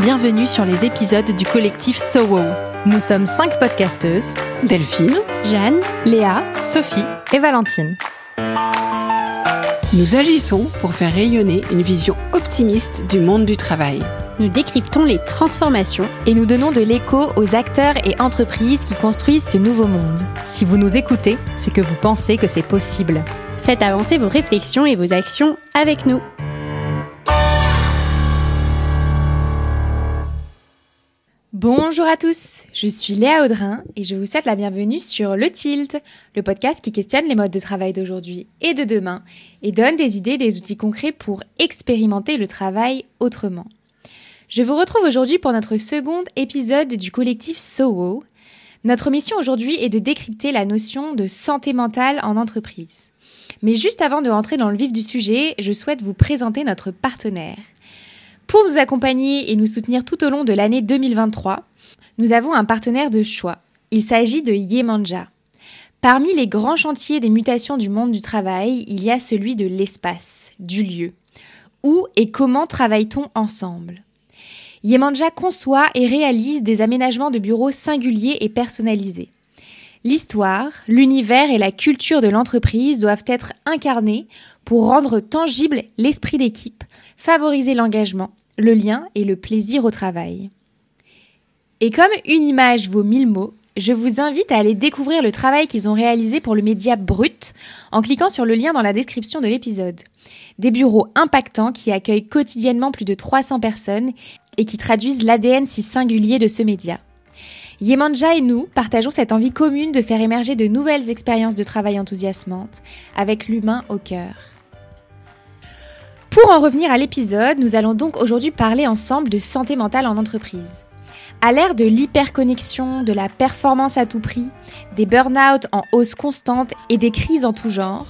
Bienvenue sur les épisodes du collectif SOWO. Nous sommes cinq podcasteuses Delphine, Jeanne, Léa, Sophie et Valentine. Nous agissons pour faire rayonner une vision optimiste du monde du travail. Nous décryptons les transformations et nous donnons de l'écho aux acteurs et entreprises qui construisent ce nouveau monde. Si vous nous écoutez, c'est que vous pensez que c'est possible. Faites avancer vos réflexions et vos actions avec nous. Bonjour à tous, je suis Léa Audrin et je vous souhaite la bienvenue sur Le Tilt, le podcast qui questionne les modes de travail d'aujourd'hui et de demain et donne des idées des outils concrets pour expérimenter le travail autrement. Je vous retrouve aujourd'hui pour notre second épisode du collectif SOWO. Notre mission aujourd'hui est de décrypter la notion de santé mentale en entreprise. Mais juste avant de rentrer dans le vif du sujet, je souhaite vous présenter notre partenaire. Pour nous accompagner et nous soutenir tout au long de l'année 2023, nous avons un partenaire de choix. Il s'agit de Yemanja. Parmi les grands chantiers des mutations du monde du travail, il y a celui de l'espace, du lieu. Où et comment travaille-t-on ensemble? Yemanja conçoit et réalise des aménagements de bureaux singuliers et personnalisés. L'histoire, l'univers et la culture de l'entreprise doivent être incarnés pour rendre tangible l'esprit d'équipe, favoriser l'engagement, le lien et le plaisir au travail. Et comme une image vaut mille mots, je vous invite à aller découvrir le travail qu'ils ont réalisé pour le média Brut en cliquant sur le lien dans la description de l'épisode. Des bureaux impactants qui accueillent quotidiennement plus de 300 personnes et qui traduisent l'ADN si singulier de ce média. Yemanja et nous partageons cette envie commune de faire émerger de nouvelles expériences de travail enthousiasmantes, avec l'humain au cœur. Pour en revenir à l'épisode, nous allons donc aujourd'hui parler ensemble de santé mentale en entreprise. À l'ère de l'hyperconnexion, de la performance à tout prix, des burn-out en hausse constante et des crises en tout genre,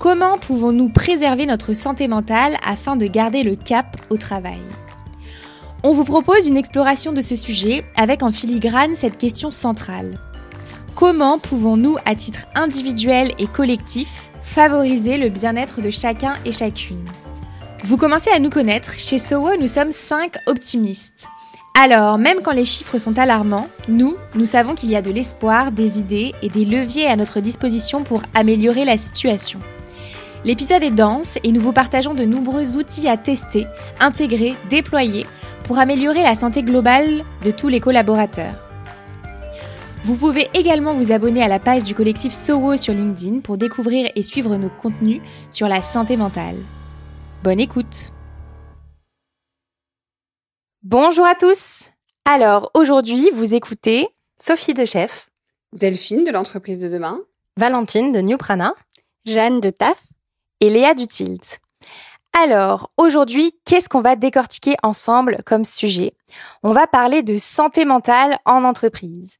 comment pouvons-nous préserver notre santé mentale afin de garder le cap au travail? On vous propose une exploration de ce sujet avec en filigrane cette question centrale. Comment pouvons-nous, à titre individuel et collectif, favoriser le bien-être de chacun et chacune? Vous commencez à nous connaître, chez Sowo nous sommes 5 optimistes. Alors, même quand les chiffres sont alarmants, nous, nous savons qu'il y a de l'espoir, des idées et des leviers à notre disposition pour améliorer la situation. L'épisode est dense et nous vous partageons de nombreux outils à tester, intégrer, déployer pour améliorer la santé globale de tous les collaborateurs. Vous pouvez également vous abonner à la page du collectif Sowo sur LinkedIn pour découvrir et suivre nos contenus sur la santé mentale. Bonne écoute Bonjour à tous Alors aujourd'hui, vous écoutez Sophie de Chef, Delphine de l'entreprise de demain, Valentine de New Prana, Jeanne de TAF et Léa du Tilt. Alors, aujourd'hui, qu'est-ce qu'on va décortiquer ensemble comme sujet? On va parler de santé mentale en entreprise.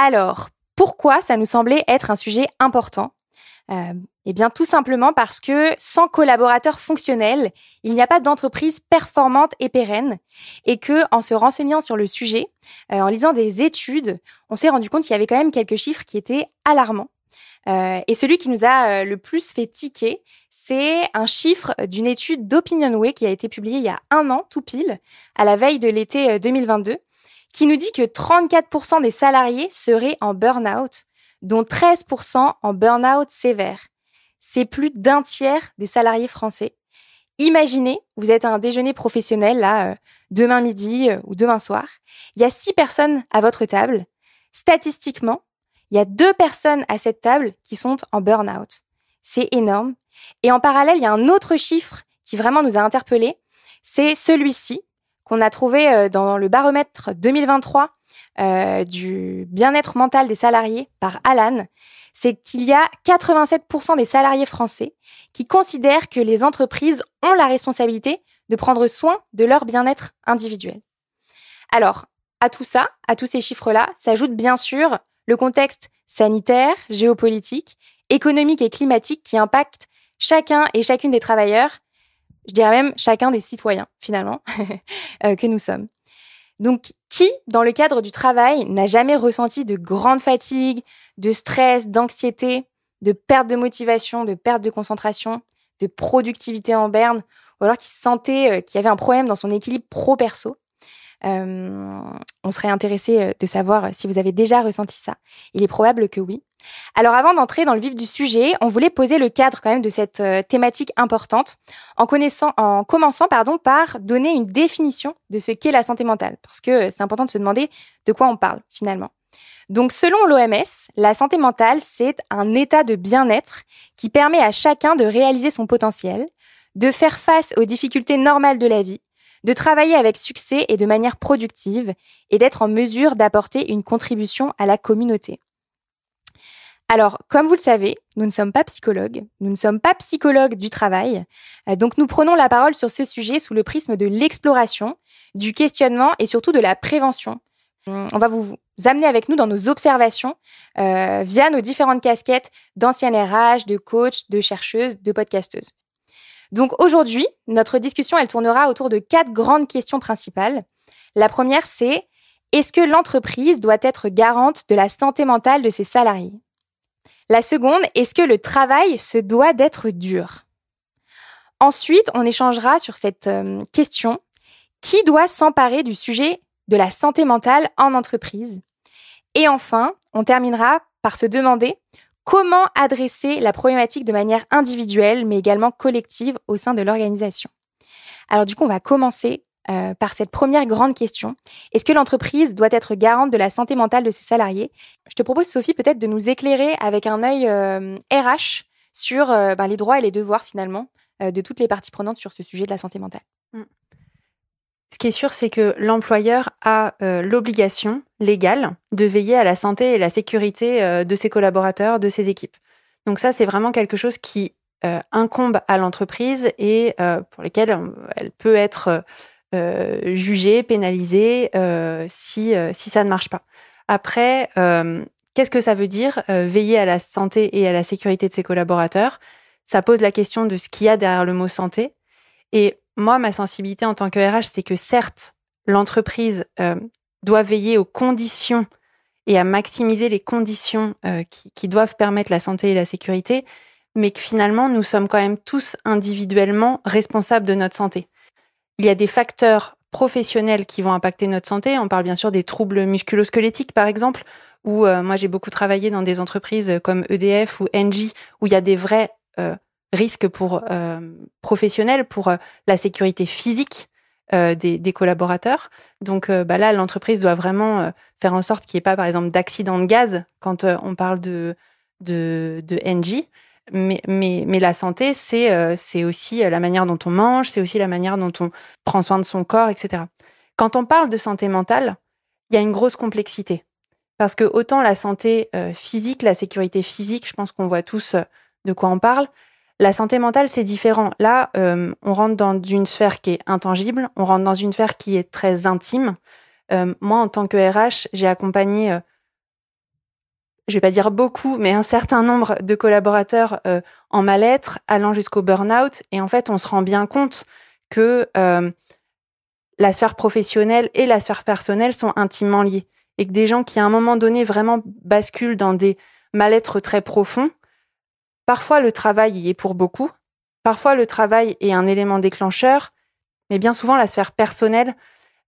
Alors, pourquoi ça nous semblait être un sujet important? Eh bien, tout simplement parce que sans collaborateurs fonctionnels, il n'y a pas d'entreprise performante et pérenne, et que en se renseignant sur le sujet, euh, en lisant des études, on s'est rendu compte qu'il y avait quand même quelques chiffres qui étaient alarmants. Euh, et celui qui nous a le plus fait tiquer, c'est un chiffre d'une étude d'Opinionway qui a été publiée il y a un an, tout pile, à la veille de l'été 2022, qui nous dit que 34% des salariés seraient en burn-out dont 13% en burn-out sévère. C'est plus d'un tiers des salariés français. Imaginez, vous êtes à un déjeuner professionnel, là, euh, demain midi euh, ou demain soir. Il y a six personnes à votre table. Statistiquement, il y a deux personnes à cette table qui sont en burn-out. C'est énorme. Et en parallèle, il y a un autre chiffre qui vraiment nous a interpellés. C'est celui-ci qu'on a trouvé euh, dans le baromètre 2023 euh, du bien-être mental des salariés par Alan, c'est qu'il y a 87% des salariés français qui considèrent que les entreprises ont la responsabilité de prendre soin de leur bien-être individuel. Alors, à tout ça, à tous ces chiffres-là, s'ajoute bien sûr le contexte sanitaire, géopolitique, économique et climatique qui impacte chacun et chacune des travailleurs, je dirais même chacun des citoyens finalement, euh, que nous sommes. Donc, qui, dans le cadre du travail, n'a jamais ressenti de grande fatigue, de stress, d'anxiété, de perte de motivation, de perte de concentration, de productivité en berne, ou alors qui sentait euh, qu'il y avait un problème dans son équilibre pro-perso? On serait intéressé de savoir si vous avez déjà ressenti ça. Il est probable que oui. Alors avant d'entrer dans le vif du sujet, on voulait poser le cadre quand même de cette thématique importante en, connaissant, en commençant pardon, par donner une définition de ce qu'est la santé mentale, parce que c'est important de se demander de quoi on parle finalement. Donc selon l'OMS, la santé mentale, c'est un état de bien-être qui permet à chacun de réaliser son potentiel, de faire face aux difficultés normales de la vie, de travailler avec succès et de manière productive, et d'être en mesure d'apporter une contribution à la communauté. Alors, comme vous le savez, nous ne sommes pas psychologues, nous ne sommes pas psychologues du travail, euh, donc nous prenons la parole sur ce sujet sous le prisme de l'exploration, du questionnement et surtout de la prévention. On va vous amener avec nous dans nos observations euh, via nos différentes casquettes d'ancienne RH, de coach, de chercheuse, de podcasteuse. Donc aujourd'hui, notre discussion, elle tournera autour de quatre grandes questions principales. La première, c'est est-ce que l'entreprise doit être garante de la santé mentale de ses salariés? La seconde, est-ce que le travail se doit d'être dur? Ensuite, on échangera sur cette euh, question. Qui doit s'emparer du sujet de la santé mentale en entreprise? Et enfin, on terminera par se demander Comment adresser la problématique de manière individuelle, mais également collective au sein de l'organisation? Alors du coup, on va commencer euh, par cette première grande question. Est-ce que l'entreprise doit être garante de la santé mentale de ses salariés? Je te propose, Sophie, peut-être de nous éclairer avec un œil RH euh, sur euh, ben, les droits et les devoirs finalement de toutes les parties prenantes sur ce sujet de la santé mentale. Ce qui est sûr, c'est que l'employeur a euh, l'obligation légale de veiller à la santé et la sécurité euh, de ses collaborateurs, de ses équipes. Donc ça, c'est vraiment quelque chose qui euh, incombe à l'entreprise et pour lesquels elle peut être jugée, pénalisée si, si ça ne marche pas. Après, qu'est-ce que ça veut dire veiller à la santé et à la sécurité de ses collaborateurs? Ça pose la question de ce qu'il y a derrière le mot santé. Et moi, ma sensibilité en tant que RH, c'est que certes, l'entreprise euh, doit veiller aux conditions et à maximiser les conditions euh, qui, doivent permettre la santé et la sécurité, mais que finalement, nous sommes quand même tous individuellement responsables de notre santé. Il y a des facteurs professionnels qui vont impacter notre santé. On parle bien sûr des troubles musculosquelettiques, par exemple, où euh, moi j'ai beaucoup travaillé dans des entreprises comme EDF ou Engie, où il y a des vrais risque pour euh, professionnel, pour euh, la sécurité physique euh, des, collaborateurs. Donc bah là, l'entreprise doit vraiment faire en sorte qu'il n'y ait pas, par exemple, d'accident de gaz quand on parle de, de, de NG. Mais, mais, mais, la santé, c'est c'est aussi la manière dont on mange, c'est aussi la manière dont on prend soin de son corps, etc. Quand on parle de santé mentale, il y a une grosse complexité. Parce que autant la santé physique, la sécurité physique, je pense qu'on voit tous de quoi on parle, la santé mentale, c'est différent. Là, euh, on rentre dans une sphère qui est intangible, on rentre dans une sphère qui est très intime. Euh, moi, en tant que RH, j'ai accompagné, euh, je vais pas dire beaucoup, mais un certain nombre de collaborateurs en mal-être, allant jusqu'au burn-out. Et en fait, on se rend bien compte que la sphère professionnelle et la sphère personnelle sont intimement liées. Et que des gens qui, à un moment donné, vraiment basculent dans des mal-être très profonds, Parfois, le travail y est pour beaucoup. Parfois, le travail est un élément déclencheur. Mais bien souvent, la sphère personnelle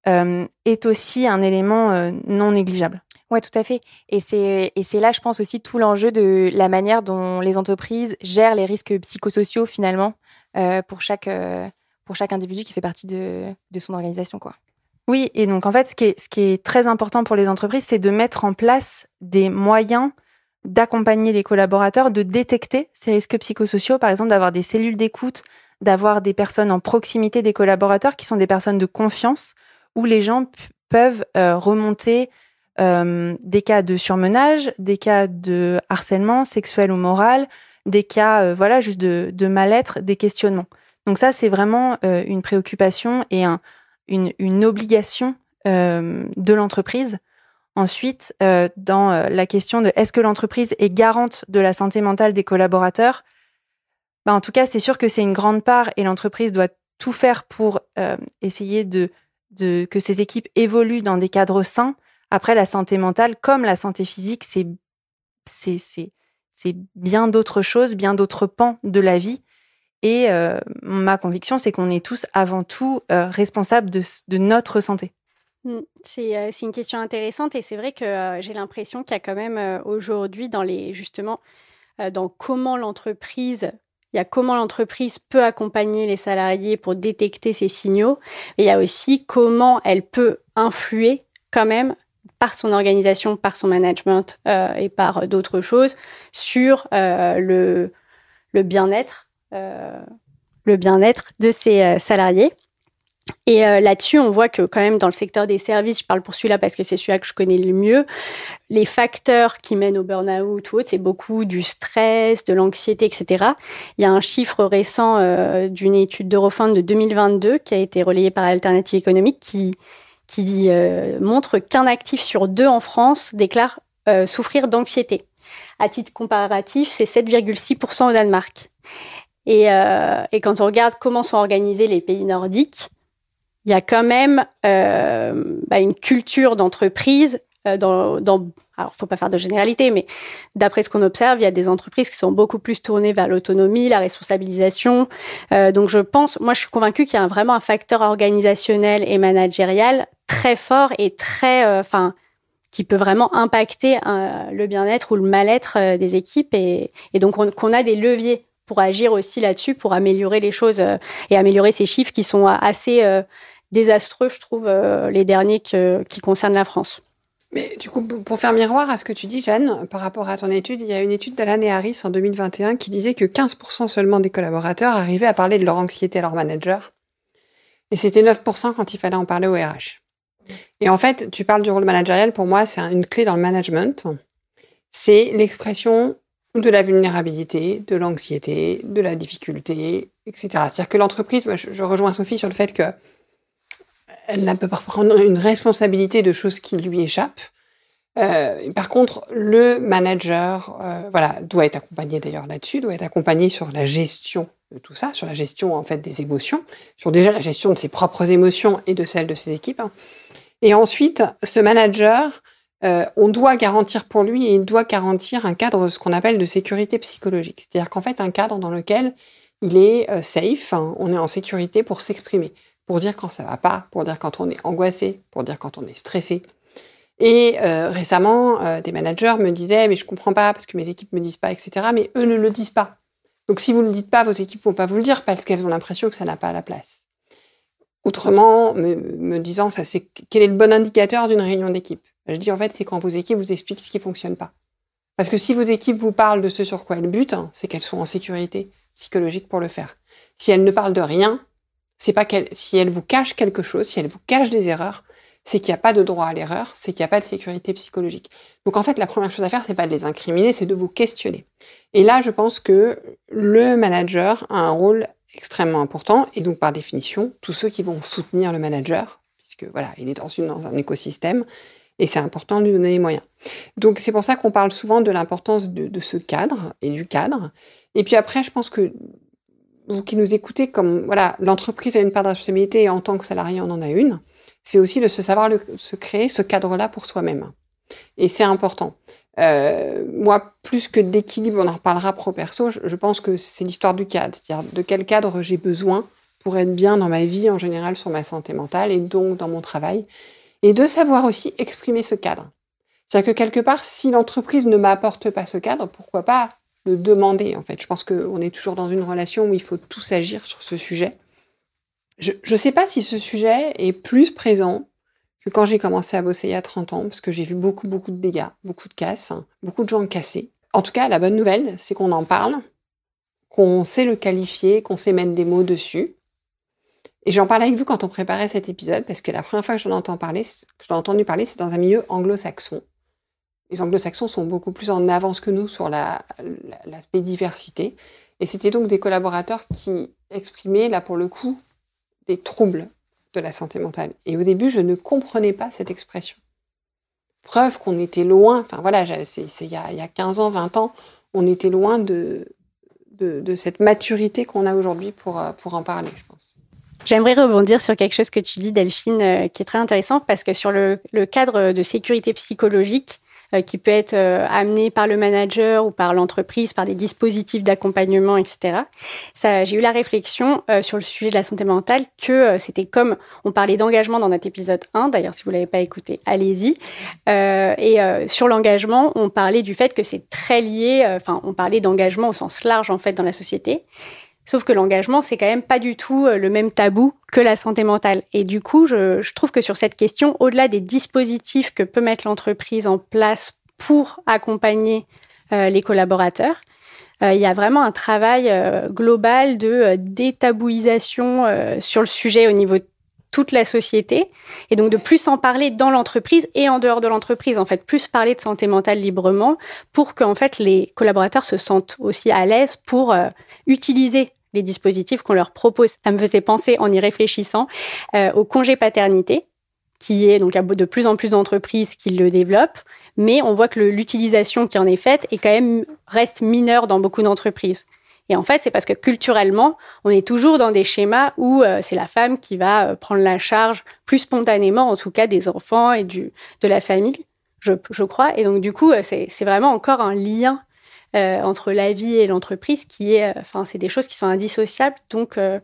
euh, est aussi un élément euh, non négligeable. Oui, tout à fait. Et c'est, et c'est là, je pense aussi, tout l'enjeu de la manière dont les entreprises gèrent les risques psychosociaux, finalement, euh, pour, chaque, pour chaque individu qui fait partie de, de son organisation. Quoi. Oui, et donc en fait, ce qui est, ce qui est très important pour les entreprises, c'est de mettre en place des moyens d'accompagner les collaborateurs, de détecter ces risques psychosociaux, par exemple d'avoir des cellules d'écoute, d'avoir des personnes en proximité des collaborateurs qui sont des personnes de confiance, où les gens peuvent euh, remonter euh, des cas de surmenage, des cas de harcèlement sexuel ou moral, des cas euh, voilà juste de, de mal-être, des questionnements. Donc ça, c'est vraiment une préoccupation et un, une, une obligation de l'entreprise Ensuite, euh, dans euh, la question de est-ce que l'entreprise est garante de la santé mentale des collaborateurs, bah, en tout cas, c'est sûr que c'est une grande part et l'entreprise doit tout faire pour euh, essayer de, que ses équipes évoluent dans des cadres sains. Après, la santé mentale, comme la santé physique, c'est bien d'autres choses, bien d'autres pans de la vie. Et ma conviction, c'est qu'on est tous avant tout responsables de notre santé. Mm. C'est une question intéressante et c'est vrai que j'ai l'impression qu'il y a quand même aujourd'hui dans les justement dans comment l'entreprise peut accompagner les salariés pour détecter ces signaux. Et il y a aussi comment elle peut influer quand même par son organisation, par son management euh, et par d'autres choses sur euh, le, bien-être, euh, le bien-être de ses salariés. Et euh, là-dessus, on voit que quand même dans le secteur des services, je parle pour celui-là parce que c'est celui-là que je connais le mieux, les facteurs qui mènent au burn-out ou autre, c'est beaucoup du stress, de l'anxiété, etc. Il y a un chiffre récent euh, d'une étude d'Eurofound de 2022 qui a été relayée par Alternative économique qui, qui euh, montre qu'un actif sur deux en France déclare souffrir d'anxiété. À titre comparatif, c'est 7,6% au Danemark. Et, et quand on regarde comment sont organisés les pays nordiques, il y a quand même euh, bah, une culture d'entreprise. Euh, dans, dans, alors, faut pas faire de généralité, mais d'après ce qu'on observe, il y a des entreprises qui sont beaucoup plus tournées vers l'autonomie, la responsabilisation. Euh, donc, je pense, moi, je suis convaincue qu'il y a vraiment un facteur organisationnel et managérial très fort et très, qui peut vraiment impacter le bien-être ou le mal-être des équipes et donc qu'on a des leviers pour agir aussi là-dessus, pour améliorer les choses et améliorer ces chiffres qui sont assez désastreux, je trouve, euh, les derniers qui concernent la France. Mais du coup, pour faire miroir à ce que tu dis, Jeanne, par rapport à ton étude, il y a une étude d'Alan et Harris en 2021 qui disait que 15% seulement des collaborateurs arrivaient à parler de leur anxiété à leur manager. Et c'était 9% quand il fallait en parler au RH. Et en fait, tu parles du rôle managérial, pour moi, c'est une clé dans le management. C'est l'expression de la vulnérabilité, de l'anxiété, de la difficulté, etc. C'est-à-dire que l'entreprise, je rejoins Sophie sur le fait que elle ne peut pas prendre une responsabilité de choses qui lui échappent. Euh, par contre, le manager, euh, voilà, doit être accompagné d'ailleurs là-dessus, doit être accompagné sur la gestion de tout ça, sur la gestion en fait des émotions, sur déjà la gestion de ses propres émotions et de celles de ses équipes. Hein. Et ensuite, ce manager, euh, on doit garantir pour lui et il doit garantir un cadre, ce qu'on appelle de sécurité psychologique. C'est-à-dire qu'en fait, un cadre dans lequel il est safe, hein, on est en sécurité pour s'exprimer pour dire quand ça va pas, pour dire quand on est angoissé, pour dire quand on est stressé. Et euh, récemment, euh, des managers me disaient mais je comprends pas parce que mes équipes me disent pas, etc. Mais eux ne le disent pas. Donc si vous ne le dites pas, vos équipes vont pas vous le dire parce qu'elles ont l'impression que ça n'a pas la place. Autrement, me, disant ça, c'est quel est le bon indicateur d'une réunion d'équipe? Je dis en fait c'est quand vos équipes vous expliquent ce qui fonctionne pas. Parce que si vos équipes vous parlent de ce sur quoi elles butent, hein, c'est qu'elles sont en sécurité psychologique pour le faire. Si elles ne parlent de rien, c'est pas qu'elle, si elle vous cache quelque chose, si elle vous cache des erreurs, c'est qu'il n'y a pas de droit à l'erreur, c'est qu'il n'y a pas de sécurité psychologique. Donc en fait, la première chose à faire, c'est pas de les incriminer, c'est de vous questionner. Et là, je pense que le manager a un rôle extrêmement important, et donc par définition, tous ceux qui vont soutenir le manager, puisque voilà, il est dans, une, dans un écosystème, et c'est important de lui donner les moyens. Donc c'est pour ça qu'on parle souvent de l'importance de, de, ce cadre et du cadre. Et puis après, je pense que vous qui nous écoutez, comme voilà, l'entreprise a une part de responsabilité et en tant que salarié, on en a une, c'est aussi de se savoir le, se créer ce cadre-là pour soi-même. Et c'est important. Euh, moi, plus que d'équilibre, on en reparlera pro-perso, je, je, pense que c'est l'histoire du cadre, c'est-à-dire de quel cadre j'ai besoin pour être bien dans ma vie en général sur ma santé mentale et donc dans mon travail, et de savoir aussi exprimer ce cadre. C'est-à-dire que quelque part, si l'entreprise ne m'apporte pas ce cadre, pourquoi pas le demander, en fait. Je pense qu'on est toujours dans une relation où il faut tous agir sur ce sujet. Je ne sais pas si ce sujet est plus présent que quand j'ai commencé à bosser il y a 30 ans, parce que j'ai vu beaucoup, beaucoup de dégâts, beaucoup de casses, beaucoup de gens cassés. En tout cas, la bonne nouvelle, c'est qu'on en parle, qu'on sait le qualifier, qu'on sait mettre des mots dessus. Et j'en parlais avec vous quand on préparait cet épisode, parce que la première fois que j'en entends parler, entendu parler, c'est dans un milieu anglo-saxon les anglo-saxons sont beaucoup plus en avance que nous sur l'aspect diversité. Et c'était donc des collaborateurs qui exprimaient, là pour le coup, des troubles de la santé mentale. Et au début, je ne comprenais pas cette expression. Preuve qu'on était loin, enfin voilà, c'est il, y a 15 ans, 20 ans, on était loin de, cette maturité qu'on a aujourd'hui pour, pour en parler, je pense. J'aimerais rebondir sur quelque chose que tu dis, Delphine, euh, qui est très intéressant, parce que sur le cadre de sécurité psychologique, qui peut être amené par le manager ou par l'entreprise, par des dispositifs d'accompagnement, etc. J'ai eu la réflexion sur le sujet de la santé mentale que c'était comme on parlait d'engagement dans notre épisode 1, d'ailleurs si vous l'avez pas écouté, allez-y. et sur l'engagement, on parlait du fait que c'est très lié, enfin on parlait d'engagement au sens large en fait dans la société. Sauf que l'engagement, c'est quand même pas du tout euh, le même tabou que la santé mentale. Et du coup, je, trouve que sur cette question, au-delà des dispositifs que peut mettre l'entreprise en place pour accompagner euh, les collaborateurs, euh, il y a vraiment un travail global de détabouisation sur le sujet au niveau toute la société et donc de plus en parler dans l'entreprise et en dehors de l'entreprise en fait plus parler de santé mentale librement pour qu'en fait les collaborateurs se sentent aussi à l'aise pour utiliser les dispositifs qu'on leur propose. Ça me faisait penser, en y réfléchissant, euh, au congé paternité, qui est donc de plus en plus d'entreprises qui le développent, mais on voit que l'utilisation qui en est faite est quand même reste mineure dans beaucoup d'entreprises. Et en fait, c'est parce que culturellement, on est toujours dans des schémas où euh, c'est la femme qui va euh, prendre la charge plus spontanément, en tout cas, des enfants et du, de la famille, je, crois. Et donc, du coup, c'est vraiment encore un lien euh, entre la vie et l'entreprise qui est, euh, enfin, c'est des choses qui sont indissociables. Donc, euh,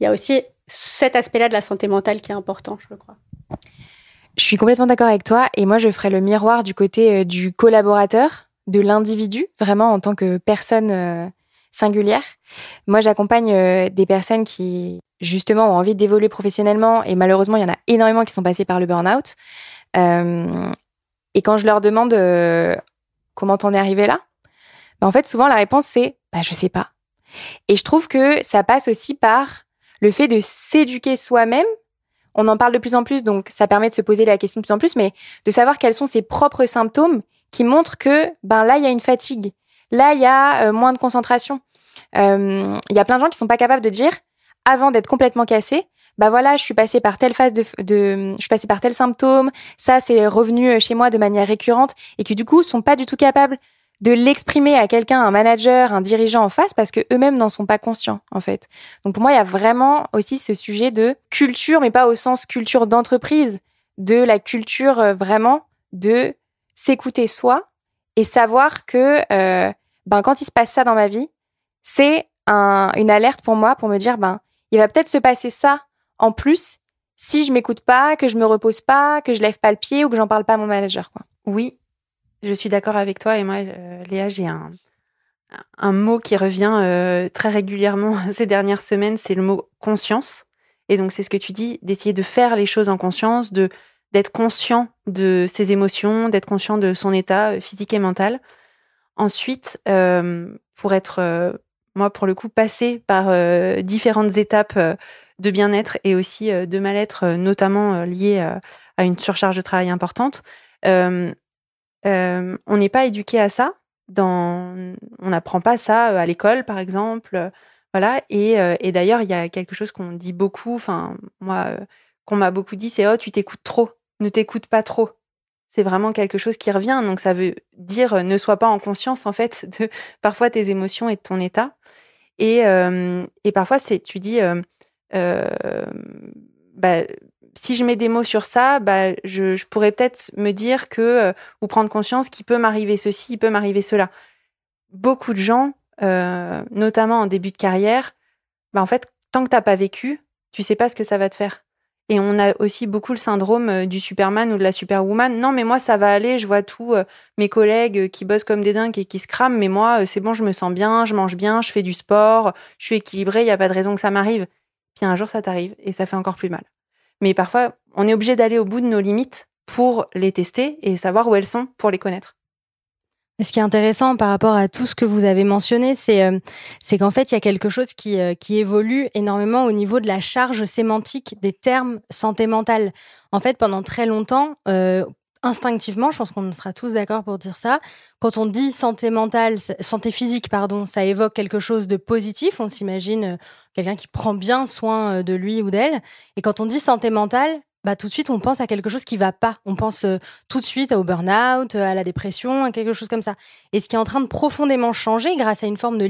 il y a aussi cet aspect-là de la santé mentale qui est important, je crois. Je suis complètement d'accord avec toi et moi je ferai le miroir du côté du collaborateur, de l'individu, vraiment en tant que personne singulière. Moi j'accompagne des personnes qui justement ont envie d'évoluer professionnellement et malheureusement il y en a énormément qui sont passés par le burn-out. et quand je leur demande comment t'en es arrivé là, bah, en fait, souvent, la réponse, c'est bah, je sais pas. Et je trouve que ça passe aussi par le fait de s'éduquer soi-même. On en parle de plus en plus, donc ça permet de se poser la question de plus en plus, mais de savoir quels sont ses propres symptômes qui montrent que ben là, il y a une fatigue. Là, il y a euh, moins de concentration. Euh, il y a plein de gens qui sont pas capables de dire, avant d'être complètement cassé, bah voilà, je suis passé par telle phase de, je suis passé par tel symptôme, ça c'est revenu chez moi de manière récurrente, et qui du coup sont pas du tout capables de l'exprimer à quelqu'un, un manager, un dirigeant en face, parce que eux-mêmes n'en sont pas conscients, en fait. Donc pour moi, il y a vraiment aussi ce sujet de culture, mais pas au sens culture d'entreprise, de la culture euh, vraiment de s'écouter soi et savoir que euh, ben quand il se passe ça dans ma vie, c'est un, une alerte pour moi pour me dire ben il va peut-être se passer ça en plus si je m'écoute pas, que je me repose pas, que je lève pas le pied ou que j'en parle pas à mon manager quoi. Oui, je suis d'accord avec toi et moi, euh, Léa, j'ai un, un mot qui revient euh, très régulièrement ces dernières semaines, c'est le mot conscience. Et donc c'est ce que tu dis, d'essayer de faire les choses en conscience, de d'être conscient de ses émotions, d'être conscient de son état euh, physique et mental. Ensuite, pour être, moi pour le coup, passé par différentes étapes de bien-être et aussi de mal-être, notamment liées à une surcharge de travail importante, euh, on n'est pas éduqué à ça. On n'apprend pas ça euh, à l'école, par exemple. Euh, voilà. Et, et d'ailleurs, il y a quelque chose qu'on dit beaucoup, enfin, moi, qu'on m'a beaucoup dit, c'est Oh, tu t'écoutes trop. Ne t'écoute pas trop. C'est vraiment quelque chose qui revient. Donc, ça veut dire ne sois pas en conscience, en fait, de parfois tes émotions et de ton état. Et, et parfois, c'est, tu dis, bah, si je mets des mots sur ça, bah, je, pourrais peut-être me dire que, euh, ou prendre conscience qu'il peut m'arriver ceci, il peut m'arriver cela. Beaucoup de gens, euh, notamment en début de carrière, bah, en fait, tant que t'as pas vécu, tu sais pas ce que ça va te faire. Et on a aussi beaucoup le syndrome euh, du Superman ou de la Superwoman. Non, mais moi, ça va aller. Je vois tous mes collègues qui bossent comme des dingues et qui se crament. Mais moi, c'est bon, je me sens bien, je mange bien, je fais du sport, je suis équilibrée, il n'y a pas de raison que ça m'arrive. Puis un jour, ça t'arrive et ça fait encore plus mal. Mais parfois, on est obligé d'aller au bout de nos limites pour les tester et savoir où elles sont pour les connaître. Ce qui est intéressant par rapport à tout ce que vous avez mentionné, c'est euh, qu'en fait, il y a quelque chose qui, euh, qui évolue énormément au niveau de la charge sémantique des termes santé mentale. En fait, pendant très longtemps, euh, instinctivement, je pense qu'on sera tous d'accord pour dire ça. Quand on dit santé mentale, santé physique, pardon, ça évoque quelque chose de positif. On s'imagine quelqu'un qui prend bien soin de lui ou d'elle. Et quand on dit santé mentale, bah, tout de suite, on pense à quelque chose qui va pas. On pense euh, tout de suite au burn-out, à la dépression, à quelque chose comme ça. Et ce qui est en train de profondément changer grâce à une forme de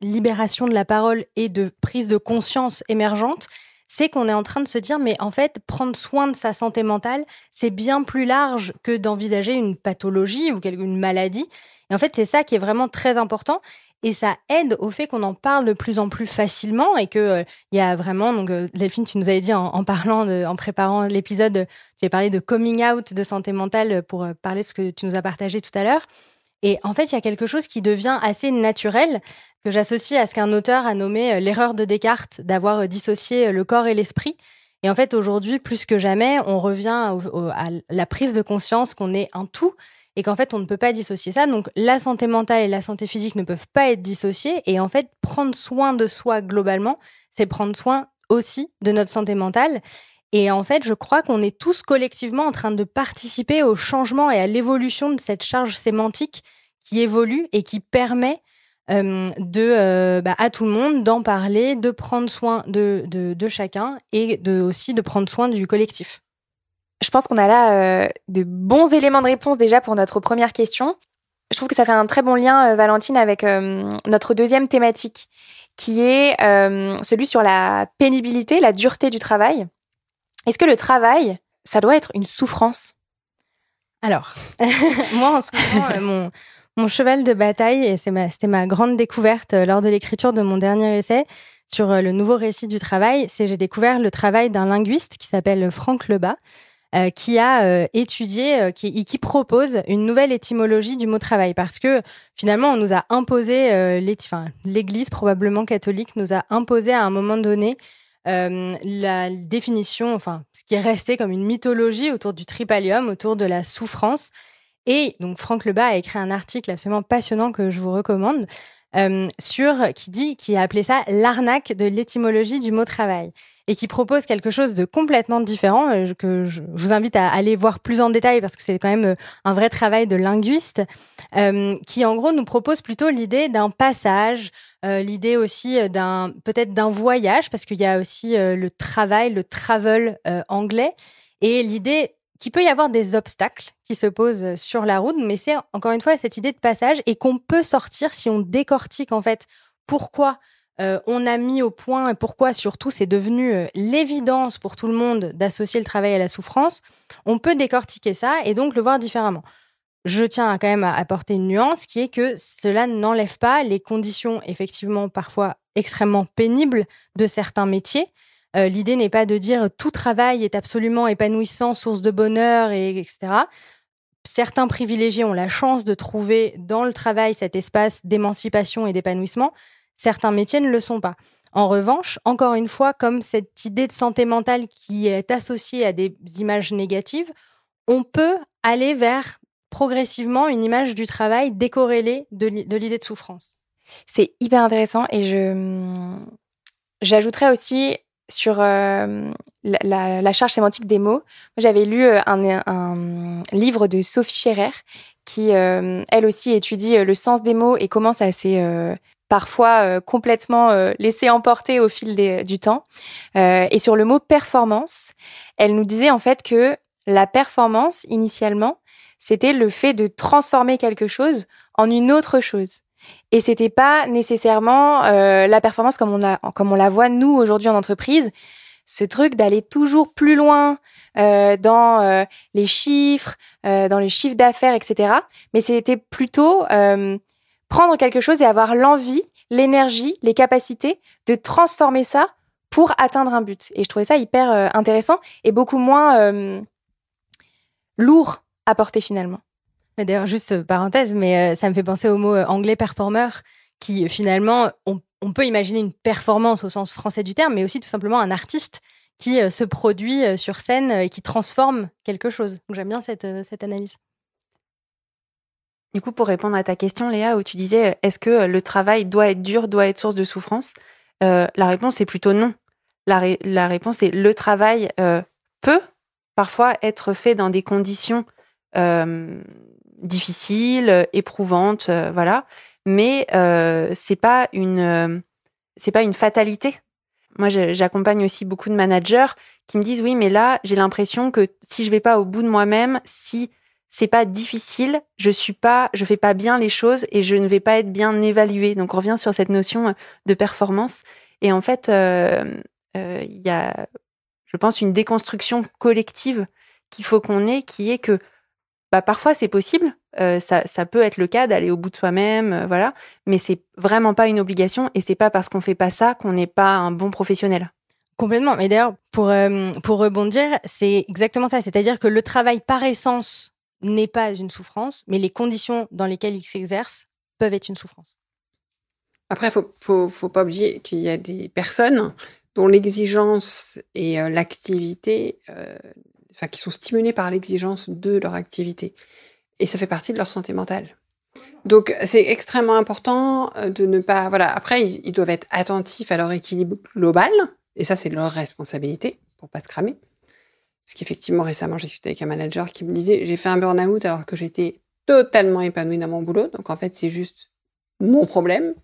libération de la parole et de prise de conscience émergente, c'est qu'on est en train de se dire, mais en fait, prendre soin de sa santé mentale, c'est bien plus large que d'envisager une pathologie ou une maladie. Et en fait, c'est ça qui est vraiment très important. Et ça aide au fait qu'on en parle de plus en plus facilement et que euh, il y a vraiment donc euh, Delphine, tu nous avais dit en, parlant, en préparant l'épisode, tu as parlé de coming out de santé mentale pour euh, parler de ce que tu nous as partagé tout à l'heure. Et en fait, il y a quelque chose qui devient assez naturel que j'associe à ce qu'un auteur a nommé l'erreur de Descartes d'avoir dissocié le corps et l'esprit. Et en fait, aujourd'hui, plus que jamais, on revient à la prise de conscience qu'on est un tout et qu'en fait, on ne peut pas dissocier ça. Donc, la santé mentale et la santé physique ne peuvent pas être dissociées. Et en fait, prendre soin de soi globalement, c'est prendre soin aussi de notre santé mentale. Et en fait, je crois qu'on est tous collectivement en train de participer au changement et à l'évolution de cette charge sémantique qui évolue et qui permet euh, euh, bah, à tout le monde d'en parler, de prendre soin de, de, de chacun et de, aussi de prendre soin du collectif. Je pense qu'on a là euh, de bons éléments de réponse déjà pour notre première question. Je trouve que ça fait un très bon lien, euh, Valentine, avec euh, notre deuxième thématique, qui est celui sur la pénibilité, la dureté du travail. Est-ce que le travail, ça doit être une souffrance? Alors, moi, en ce moment, mon, cheval de bataille, et c'était ma, grande découverte lors de l'écriture de mon dernier essai sur le nouveau récit du travail, c'est j'ai découvert le travail d'un linguiste qui s'appelle Franck Lebas, euh, qui a euh, étudié, euh, qui, qui, propose une nouvelle étymologie du mot travail, parce que finalement, on nous a imposé, enfin, l'Église probablement catholique nous a imposé à un moment donné la définition, enfin, ce qui est resté comme une mythologie autour du tripalium, autour de la souffrance. Et donc, Franck Lebas a écrit un article absolument passionnant que je vous recommande. Sur qui dit qui a appelé ça l'arnaque de l'étymologie du mot travail et qui propose quelque chose de complètement différent, euh, que je vous invite à aller voir plus en détail parce que c'est quand même euh, un vrai travail de linguiste, euh, qui en gros nous propose plutôt l'idée d'un passage, l'idée aussi d'un peut-être d'un voyage, parce qu'il y a aussi le travail, le travel anglais, et l'idée qu'il peut y avoir des obstacles qui se posent sur la route, mais c'est encore une fois cette idée de passage et qu'on peut sortir si on décortique en fait pourquoi euh, on a mis au point et pourquoi surtout c'est devenu euh, l'évidence pour tout le monde d'associer le travail à la souffrance, on peut décortiquer ça et donc le voir différemment. Je tiens quand même à apporter une nuance qui est que cela n'enlève pas les conditions effectivement parfois extrêmement pénibles de certains métiers. Euh, l'idée n'est pas de dire tout travail est absolument épanouissant, source de bonheur, et, etc. Certains privilégiés ont la chance de trouver dans le travail cet espace d'émancipation et d'épanouissement certains métiers ne le sont pas. En revanche, encore une fois, comme cette idée de santé mentale qui est associée à des images négatives, on peut aller vers progressivement une image du travail décorrélée de l'idée de souffrance. C'est hyper intéressant et je j'ajouterais aussi sur euh, la, charge sémantique des mots. J'avais lu euh, un, livre de Sophie Scherer qui, euh, elle aussi, étudie le sens des mots et comment ça s'est parfois complètement laissé emporter au fil du temps. Et sur le mot performance, elle nous disait en fait que la performance, initialement, c'était le fait de transformer quelque chose en une autre chose. Et c'était pas nécessairement la performance comme on, la voit nous aujourd'hui en entreprise, ce truc d'aller toujours plus loin dans les chiffres, dans les chiffres d'affaires, etc. Mais c'était plutôt prendre quelque chose et avoir l'envie, l'énergie, les capacités de transformer ça pour atteindre un but. Et je trouvais ça hyper euh, intéressant et beaucoup moins euh, lourd à porter finalement. D'ailleurs, juste euh, parenthèse, mais ça me fait penser au mot anglais performer, qui finalement, on, peut imaginer une performance au sens français du terme, mais aussi tout simplement un artiste qui se produit sur scène et qui transforme quelque chose. Donc j'aime bien cette, analyse. Du coup, pour répondre à ta question, Léa, où tu disais est-ce que le travail doit être dur, doit être source de souffrance? Euh, La réponse est plutôt non. La, réponse est le travail euh, peut parfois être fait dans des conditions euh, difficiles, éprouvantes, voilà. Mais c'est pas une c'est pas une fatalité. Moi, j'accompagne aussi beaucoup de managers qui me disent oui, mais là, j'ai l'impression que si je vais pas au bout de moi-même, si c'est pas difficile, je suis pas, je fais pas bien les choses et je ne vais pas être bien évaluée. Donc on revient sur cette notion de performance. Et en fait, euh, il y a, je pense, une déconstruction collective qu'il faut qu'on ait, qui est que bah, parfois c'est possible, ça, ça, peut être le cas d'aller au bout de soi-même, voilà, mais c'est vraiment pas une obligation et c'est pas parce qu'on fait pas ça qu'on n'est pas un bon professionnel. Complètement. Mais d'ailleurs, pour, pour rebondir, c'est exactement ça. C'est-à-dire que le travail par essence n'est pas une souffrance, mais les conditions dans lesquelles il s'exerce peuvent être une souffrance. Après, il faut, faut, faut, pas oublier qu'il y a des personnes dont l'exigence et l'activité enfin, qui sont stimulés par l'exigence de leur activité. Et ça fait partie de leur santé mentale. Donc, c'est extrêmement important euh, de ne pas. Voilà. Après, ils, doivent être attentifs à leur équilibre global. Et ça, c'est leur responsabilité pour pas se cramer. Parce qu'effectivement, récemment, j'ai discuté avec un manager qui me disait J'ai fait un burn-out alors que j'étais totalement épanouie dans mon boulot. Donc, en fait, c'est juste mon problème.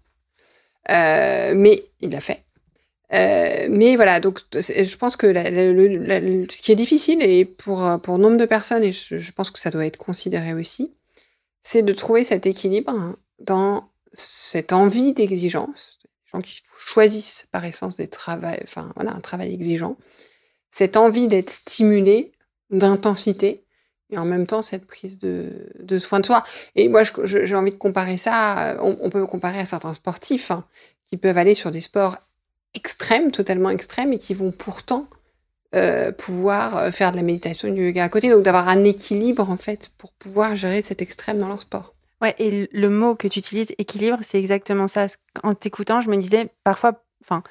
Euh, mais il l'a fait. Euh, mais voilà, donc je pense que ce qui est difficile et pour, pour nombre de personnes, et je, pense que ça doit être considéré aussi, c'est de trouver cet équilibre hein, dans cette envie d'exigence, les gens qui choisissent par essence des travail, enfin voilà, un travail exigeant, cette envie d'être stimulé, d'intensité, et en même temps cette prise de, de soin de soi. Et moi, j'ai envie de comparer ça, on, on, peut comparer à certains sportifs hein, qui peuvent aller sur des sports extrêmes, totalement extrêmes, et qui vont pourtant euh, pouvoir euh, faire de la méditation, du yoga à côté. Donc d'avoir un équilibre, en fait, pour pouvoir gérer cet extrême dans leur sport. Ouais, et le mot que tu utilises, équilibre, c'est exactement ça. En t'écoutant, je me disais parfois, enfin,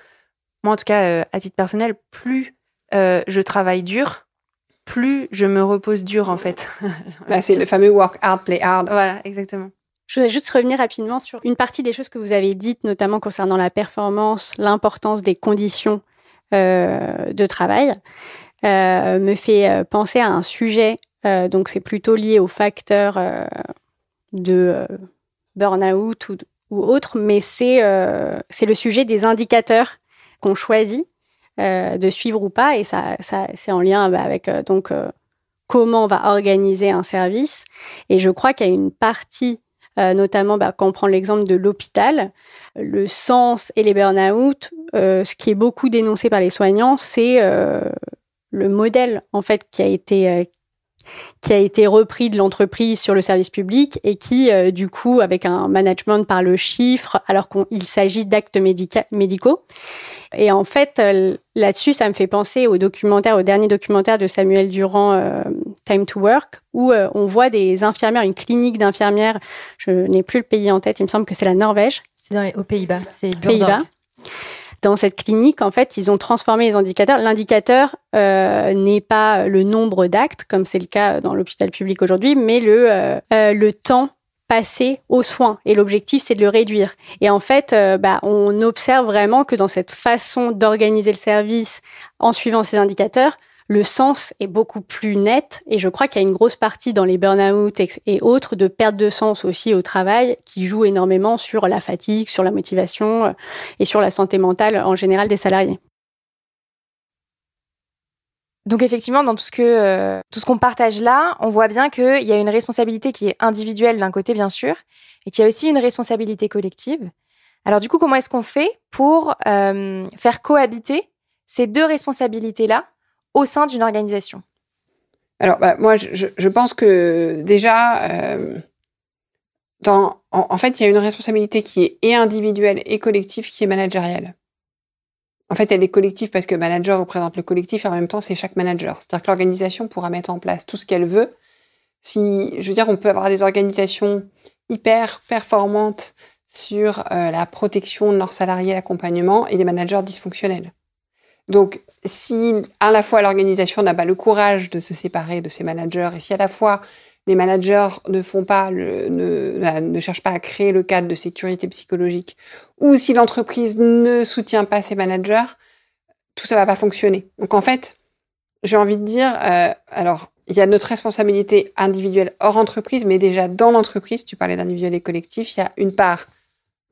moi en tout cas, euh, à titre personnel, plus je travaille dur, plus je me repose dur en fait. Bah, c'est le fameux work hard, play hard. Voilà, exactement. Je voudrais juste revenir rapidement sur une partie des choses que vous avez dites, notamment concernant la performance, l'importance des conditions euh, de travail, euh, me fait euh, penser à un sujet, donc c'est plutôt lié aux facteurs de burn-out ou, ou, autre, mais c'est le sujet des indicateurs qu'on choisit de suivre ou pas, et ça, ça c'est en lien bah, avec donc comment on va organiser un service. Et je crois qu'il y a une partie euh, notamment bah, quand on prend l'exemple de l'hôpital, le sens et les burn-out, euh, ce qui est beaucoup dénoncé par les soignants, c'est euh, le modèle en fait qui a été qui a été repris de l'entreprise sur le service public et qui, du coup, avec un management par le chiffre, alors qu'il s'agit d'actes médicaux. Et en fait, là-dessus, ça me fait penser au documentaire, au dernier documentaire de Samuel Durand, Time to Work, où euh, on voit des infirmières, une clinique d'infirmières, je n'ai plus le pays en tête, il me semble que c'est la Norvège. C'est dans les, aux Pays-Bas, c'est Pays-Bas. Dans cette clinique, en fait, ils ont transformé les indicateurs. L'indicateur euh, n'est pas le nombre d'actes, comme c'est le cas dans l'hôpital public aujourd'hui, mais le, euh, le temps passé aux soins. Et l'objectif, c'est de le réduire. Et en fait, bah, on observe vraiment que dans cette façon d'organiser le service en suivant ces indicateurs, le sens est beaucoup plus net et je crois qu'il y a une grosse partie dans les burn-out et autres de perte de sens aussi au travail qui joue énormément sur la fatigue, sur la motivation euh, et sur la santé mentale en général des salariés. Donc effectivement, dans tout ce que euh, tout ce qu'on partage là, on voit bien qu'il y a une responsabilité qui est individuelle d'un côté bien sûr, et qu'il y a aussi une responsabilité collective. Alors du coup, comment est-ce qu'on fait pour euh, faire cohabiter ces deux responsabilités là au sein d'une organisation Alors, bah, moi, je, pense que déjà, euh, en, fait, il y a une responsabilité qui est et individuelle et collective qui est managériale. En fait, elle est collective parce que manager représente le collectif et en même temps, c'est chaque manager. C'est-à-dire que l'organisation pourra mettre en place tout ce qu'elle veut. Si, je veux dire, on peut avoir des organisations hyper performantes sur euh, la protection de leurs salariés, l'accompagnement, et des managers dysfonctionnels. Donc, si à la fois l'organisation n'a pas le courage de se séparer de ses managers et si à la fois les managers ne font pas ne, ne cherchent pas à créer le cadre de sécurité psychologique ou si l'entreprise ne soutient pas ses managers, tout ça va pas fonctionner. Donc en fait, j'ai envie de dire, euh, alors il y a notre responsabilité individuelle hors entreprise, mais déjà dans l'entreprise, tu parlais d'individuel et collectif, il y a une part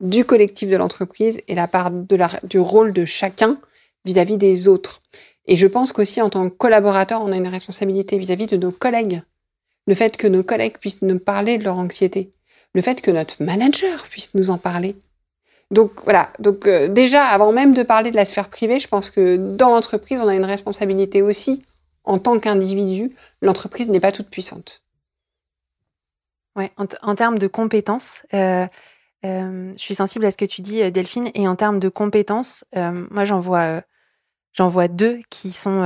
du collectif de l'entreprise et la part du rôle de chacun vis-à-vis des autres. Et je pense qu'aussi en tant que collaborateur, on a une responsabilité vis-à-vis de nos collègues. Le fait que nos collègues puissent nous parler de leur anxiété. Le fait que notre manager puisse nous en parler. Donc voilà, donc euh, déjà avant même de parler de la sphère privée, je pense que dans l'entreprise, on a une responsabilité aussi en tant qu'individu. L'entreprise n'est pas toute puissante. Ouais, en, termes de compétences, euh, euh, je suis sensible à ce que tu dis, Delphine. Et en termes de compétences, moi j'en vois, j'en vois deux qui sont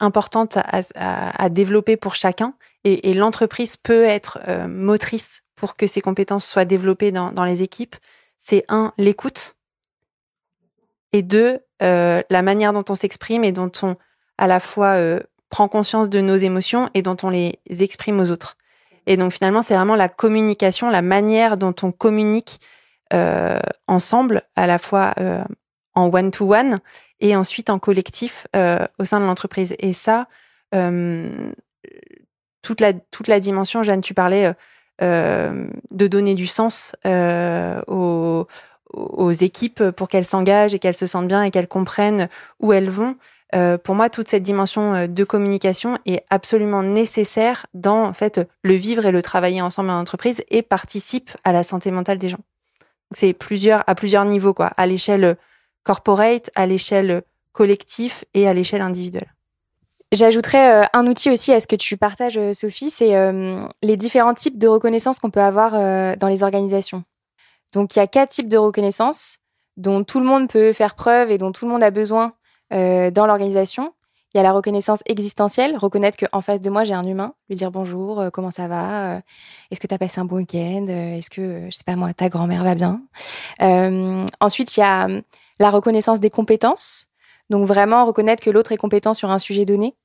importantes à, développer pour chacun. Et, et l'entreprise peut être motrice pour que ces compétences soient développées dans, dans les équipes c'est un, l'écoute, et deux, euh, la manière dont on s'exprime et dont on, à la fois, euh, prend conscience de nos émotions et dont on les exprime aux autres. Et donc finalement, c'est vraiment la communication, la manière dont on communique euh, ensemble, à la fois en one-to-one et ensuite en collectif au sein de l'entreprise. Et ça, toute, la, toute la dimension, Jeanne, tu parlais euh, de donner du sens euh, aux, aux, équipes pour qu'elles s'engagent et qu'elles se sentent bien et qu'elles comprennent où elles vont. Euh, pour moi, toute cette dimension de communication est absolument nécessaire dans en fait le vivre et le travailler ensemble en entreprise et participe à la santé mentale des gens. C'est plusieurs à plusieurs niveaux quoi, à l'échelle corporate, à l'échelle collectif et à l'échelle individuelle. J'ajouterais euh, un outil aussi à ce que tu partages, euh, Sophie, c'est euh, les différents types de reconnaissance qu'on peut avoir dans les organisations. Donc, il y a quatre types de reconnaissance dont tout le monde peut faire preuve et dont tout le monde a besoin dans l'organisation. Il y a la reconnaissance existentielle, reconnaître qu'en face de moi, j'ai un humain, lui dire bonjour, comment ça va, est-ce que tu as passé un bon week-end, est-ce que, je sais pas moi, ta grand-mère va bien. ensuite, il y a la reconnaissance des compétences, donc vraiment reconnaître que l'autre est compétent sur un sujet donné.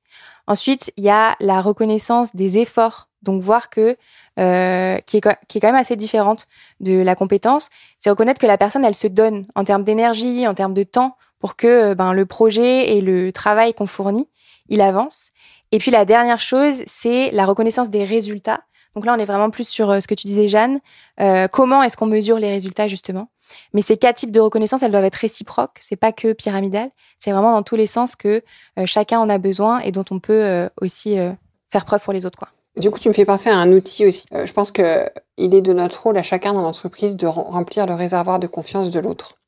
Ensuite, il y a la reconnaissance des efforts. Donc voir que euh, qui, est, qui est quand même assez différente de la compétence, c'est reconnaître que la personne elle se donne en termes d'énergie, en termes de temps pour que ben, le projet et le travail qu'on fournit, il avance. Et puis la dernière chose, c'est la reconnaissance des résultats. Donc là, on est vraiment plus sur euh, ce que tu disais, Jeanne. Euh, comment est-ce qu'on mesure les résultats justement? Mais ces quatre types de reconnaissance, elles doivent être réciproques. C'est pas que pyramidal. C'est vraiment dans tous les sens que euh, chacun en a besoin et dont on peut euh, aussi euh, faire preuve pour les autres, quoi. Du coup, tu me fais penser à un outil aussi. je pense que il est de notre rôle à chacun dans l'entreprise de remplir le réservoir de confiance de l'autre.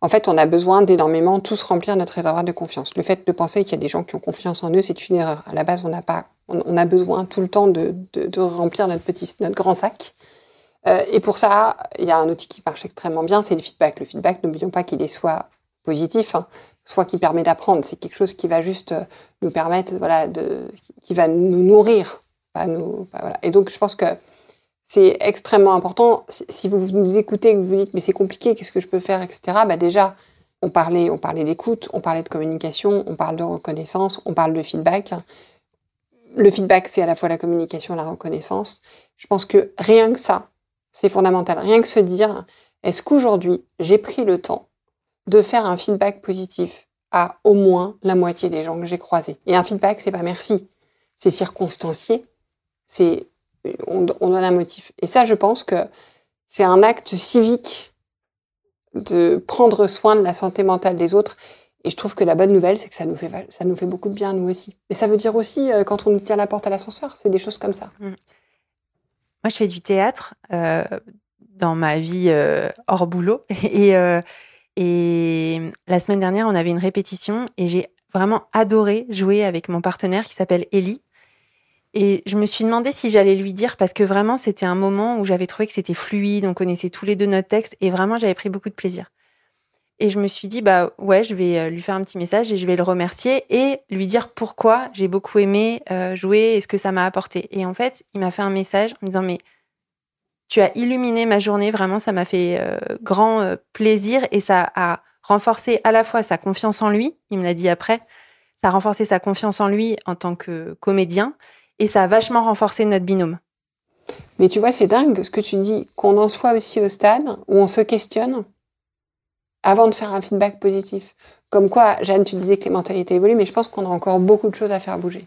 En fait, on a besoin d'énormément tous remplir notre réservoir de confiance. Le fait de penser qu'il y a des gens qui ont confiance en eux, c'est une erreur. À la base, on n'a pas, on, a besoin tout le temps de, de, de, remplir notre petit, notre grand sac. Euh, et pour ça, il y a un outil qui marche extrêmement bien, c'est le feedback. Le feedback, n'oublions pas qu'il est soit positif, hein, soit qui permet d'apprendre. C'est quelque chose qui va juste euh, nous permettre, voilà, de, qui va nous nourrir. Et donc, je pense que c'est extrêmement important. Si vous nous écoutez, que vous vous dites, mais c'est compliqué, qu'est-ce que je peux faire, etc. Bah déjà, on parlait, on parlait d'écoute, on parlait de communication, on parle de reconnaissance, on parle de feedback. Le feedback, c'est à la fois la communication et la reconnaissance. Je pense que rien que ça, c'est fondamental. Rien que se dire, est-ce qu'aujourd'hui, j'ai pris le temps de faire un feedback positif à au moins la moitié des gens que j'ai croisés? Et un feedback, c'est pas merci. C'est circonstancié. C'est, on, donne un motif. Et ça, je pense que c'est un acte civique de prendre soin de la santé mentale des autres. Et je trouve que la bonne nouvelle, c'est que ça nous fait, ça nous fait beaucoup de bien, nous aussi. Et ça veut dire aussi, euh, quand on nous tient la porte à l'ascenseur, c'est des choses comme ça. Mmh. Moi, je fais du théâtre euh, dans ma vie euh, hors boulot. Et, euh, et la semaine dernière, on avait une répétition et j'ai vraiment adoré jouer avec mon partenaire qui s'appelle Ellie. Et je me suis demandé si j'allais lui dire parce que vraiment, c'était un moment où j'avais trouvé que c'était fluide, on connaissait tous les deux notre texte et vraiment, j'avais pris beaucoup de plaisir. Et je me suis dit, bah ouais, je vais lui faire un petit message et je vais le remercier et lui dire pourquoi j'ai beaucoup aimé jouer et ce que ça m'a apporté. Et en fait, il m'a fait un message en me disant, mais tu as illuminé ma journée, vraiment, ça m'a fait grand plaisir et ça a renforcé à la fois sa confiance en lui, il me l'a dit après, ça a renforcé sa confiance en lui en tant que comédien et ça a vachement renforcé notre binôme. Mais tu vois, c'est dingue ce que tu dis, qu'on en soit aussi au stade où on se questionne avant de faire un feedback positif. Comme quoi, Jeanne, tu disais que les mentalités évoluent, mais je pense qu'on a encore beaucoup de choses à faire bouger.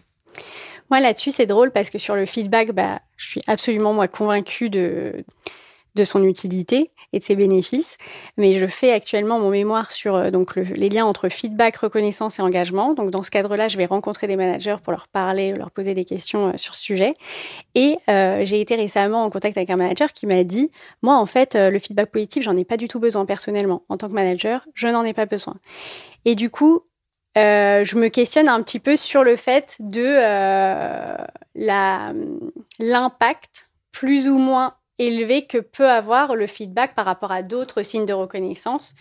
Moi, là-dessus, c'est drôle parce que sur le feedback, bah, je suis absolument moi convaincue de, de son utilité. Et de ses bénéfices. Mais je fais actuellement mon mémoire sur euh, donc les liens entre feedback, reconnaissance et engagement. Donc dans ce cadre-là, je vais rencontrer des managers pour leur parler, leur poser des questions euh, sur ce sujet. Et euh, j'ai été récemment en contact avec un manager qui m'a dit, moi en fait, le feedback positif, j'en ai pas du tout besoin personnellement. En tant que manager, je n'en ai pas besoin. Et du coup, je me questionne un petit peu sur le fait de l'impact plus ou moins élevé que peut avoir le feedback par rapport à d'autres signes de reconnaissance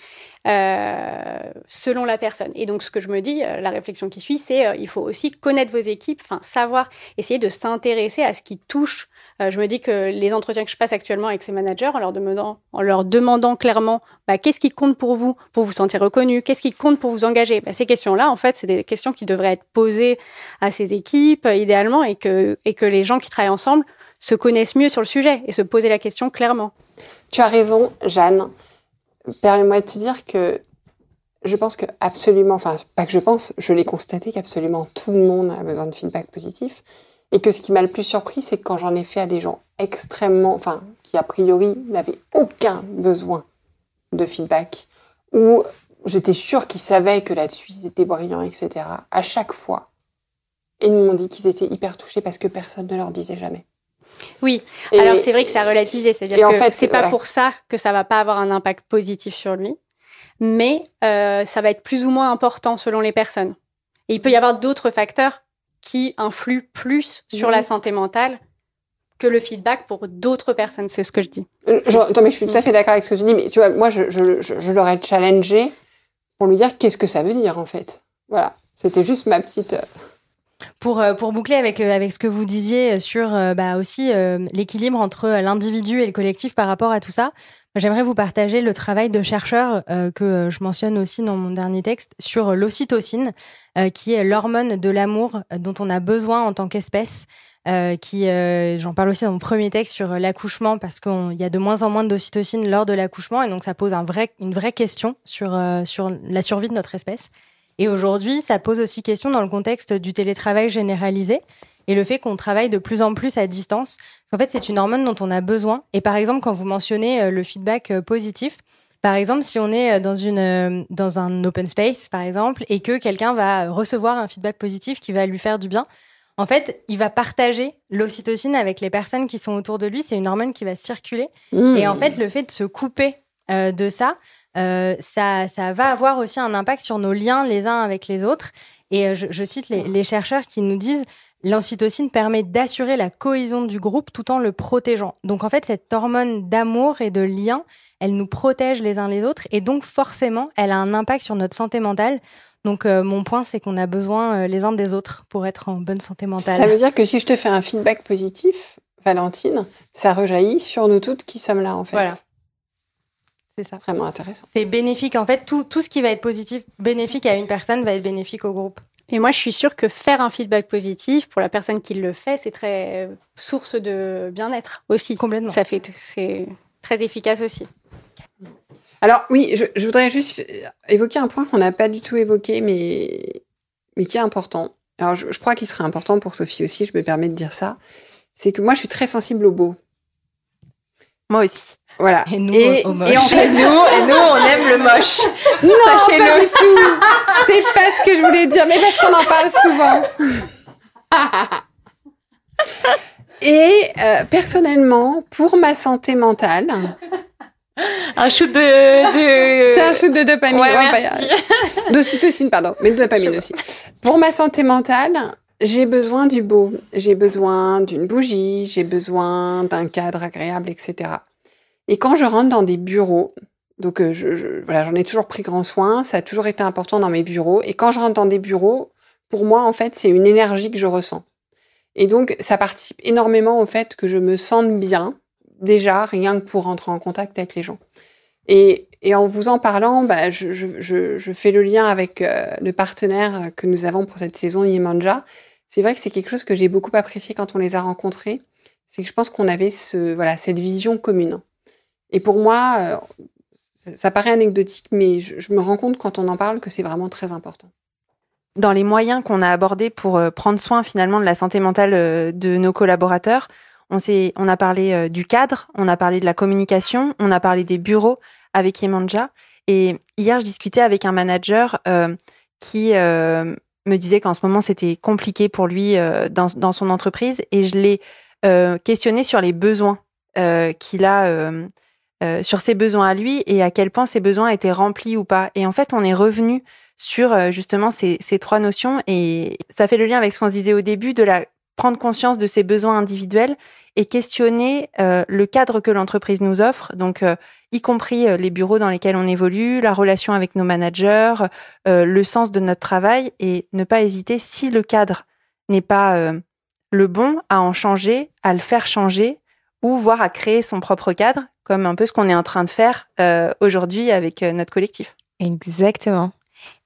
euh, selon la personne. Et donc, ce que je me dis, euh, la réflexion qui suit, c'est euh, il faut aussi connaître vos équipes, enfin savoir, essayer de s'intéresser à ce qui touche. je me dis que les entretiens que je passe actuellement avec ces managers, en leur demandant, en leur demandant clairement, bah, qu'est-ce qui compte pour vous, pour vous sentir reconnu, qu'est-ce qui compte pour vous engager, bah, ces questions-là, en fait, c'est des questions qui devraient être posées à ces équipes idéalement, et que et que les gens qui travaillent ensemble se connaissent mieux sur le sujet et se poser la question clairement. Tu as raison, Jeanne. Permets-moi de te dire que je pense que absolument, enfin pas que je pense, je l'ai constaté qu'absolument tout le monde a besoin de feedback positif. Et que ce qui m'a le plus surpris, c'est que quand j'en ai fait à des gens extrêmement, enfin, qui a priori n'avaient aucun besoin de feedback, ou j'étais sûre qu'ils savaient que là-dessus ils étaient brillants, etc. À chaque fois, ils m'ont dit qu'ils étaient hyper touchés parce que personne ne leur disait jamais. Oui, alors c'est vrai que c'est à relativiser, c'est-à-dire que en fait, c'est pas pour ça que ça va pas avoir un impact positif sur lui, mais euh, ça va être plus ou moins important selon les personnes. Et il peut y avoir d'autres facteurs qui influent plus sur la santé mentale que le feedback pour d'autres personnes, c'est ce que je dis. Euh, mais je suis tout à fait d'accord avec ce que tu dis, mais tu vois, moi, je, je, je l'aurais challengé pour lui dire qu'est-ce que ça veut dire, en fait. Voilà, c'était juste ma petite... Euh, pour, boucler avec, euh, avec ce que vous disiez sur euh, bah, aussi l'équilibre entre l'individu et le collectif par rapport à tout ça, j'aimerais vous partager le travail de chercheurs que je mentionne aussi dans mon dernier texte sur l'ocytocine, qui est l'hormone de l'amour dont on a besoin en tant qu'espèce. qui, j'en parle aussi dans mon premier texte sur l'accouchement parce qu'il y a de moins en moins d'ocytocine lors de l'accouchement et donc ça pose une vraie question sur, sur la survie de notre espèce. Et aujourd'hui, ça pose aussi question dans le contexte du télétravail généralisé et le fait qu'on travaille de plus en plus à distance. En fait, c'est une hormone dont on a besoin. Et par exemple, quand vous mentionnez euh, le feedback euh, positif, par exemple, si on est euh, dans, une, dans un open space, par exemple, et que quelqu'un va recevoir un feedback positif qui va lui faire du bien, en fait, il va partager l'ocytocine avec les personnes qui sont autour de lui. C'est une hormone qui va circuler. Mmh. Et en fait, le fait de se couper de ça, euh, ça, ça va avoir aussi un impact sur nos liens les uns avec les autres. Et euh, je, cite les, chercheurs qui nous disent l'ocytocine permet d'assurer la cohésion du groupe tout en le protégeant. Donc en fait, cette hormone d'amour et de lien, elle nous protège les uns les autres et donc forcément, elle a un impact sur notre santé mentale. Donc euh, mon point, c'est qu'on a besoin les uns des autres pour être en bonne santé mentale. Ça veut dire que si je te fais un feedback positif, Valentine, ça rejaillit sur nous toutes qui sommes là en fait. Voilà. C'est ça. Vraiment intéressant. C'est bénéfique. En fait, tout, tout ce qui va être positif, bénéfique à une personne, va être bénéfique au groupe. Et moi, je suis sûre que faire un feedback positif pour la personne qui le fait, c'est très euh, source de bien-être aussi. Complètement. Ça fait, c'est très efficace aussi. Alors oui, je, voudrais juste évoquer un point qu'on n'a pas du tout évoqué, mais, mais qui est important. Alors je, je crois qu'il serait important pour Sophie aussi, je me permets de dire ça. C'est que moi, je suis très sensible au beau. Moi aussi. Voilà. Et nous, et, en fait, nous, et nous, on aime le moche. Non, Sachez-le. tout. C'est pas ce que je voulais dire, mais parce qu'on en parle souvent. et euh, personnellement, pour ma santé mentale. Un shoot de. de... C'est un shoot de dopamine. Ouais, merci. D'ocytocine, pardon, mais de dopamine aussi. Pour ma santé mentale, j'ai besoin du beau. J'ai besoin d'une bougie, j'ai besoin d'un cadre agréable, etc. Et quand je rentre dans des bureaux, donc euh, voilà, j'en ai toujours pris grand soin, ça a toujours été important dans mes bureaux. Et quand je rentre dans des bureaux, pour moi, en fait, c'est une énergie que je ressens. Et donc, ça participe énormément au fait que je me sente bien, déjà, rien que pour rentrer en contact avec les gens. Et, en vous en parlant, bah, je, fais le lien avec euh, le partenaire que nous avons pour cette saison, Yemanja. C'est vrai que c'est quelque chose que j'ai beaucoup apprécié quand on les a rencontrés. C'est que je pense qu'on avait voilà, cette vision commune. Et pour moi, euh, ça paraît anecdotique, mais je, me rends compte quand on en parle que c'est vraiment très important. Dans les moyens qu'on a abordés pour euh, prendre soin finalement de la santé mentale euh, de nos collaborateurs, On, on a parlé du cadre, on a parlé de la communication, on a parlé des bureaux avec Yemanja. Et hier, je discutais avec un manager qui me disait qu'en ce moment, c'était compliqué pour lui dans, dans, son entreprise. Et je l'ai questionné sur les besoins qu'il a euh, sur ses besoins à lui et à quel point ses besoins étaient remplis ou pas. Et en fait, on est revenu sur euh, justement ces, trois notions et ça fait le lien avec ce qu'on se disait au début de la prendre conscience de ses besoins individuels et questionner euh, le cadre que l'entreprise nous offre, donc y compris les bureaux dans lesquels on évolue, la relation avec nos managers, le sens de notre travail et ne pas hésiter si le cadre n'est pas le bon à en changer, à le faire changer ou voire à créer son propre cadre comme un peu ce qu'on est en train de faire euh, aujourd'hui avec euh, notre collectif. Exactement.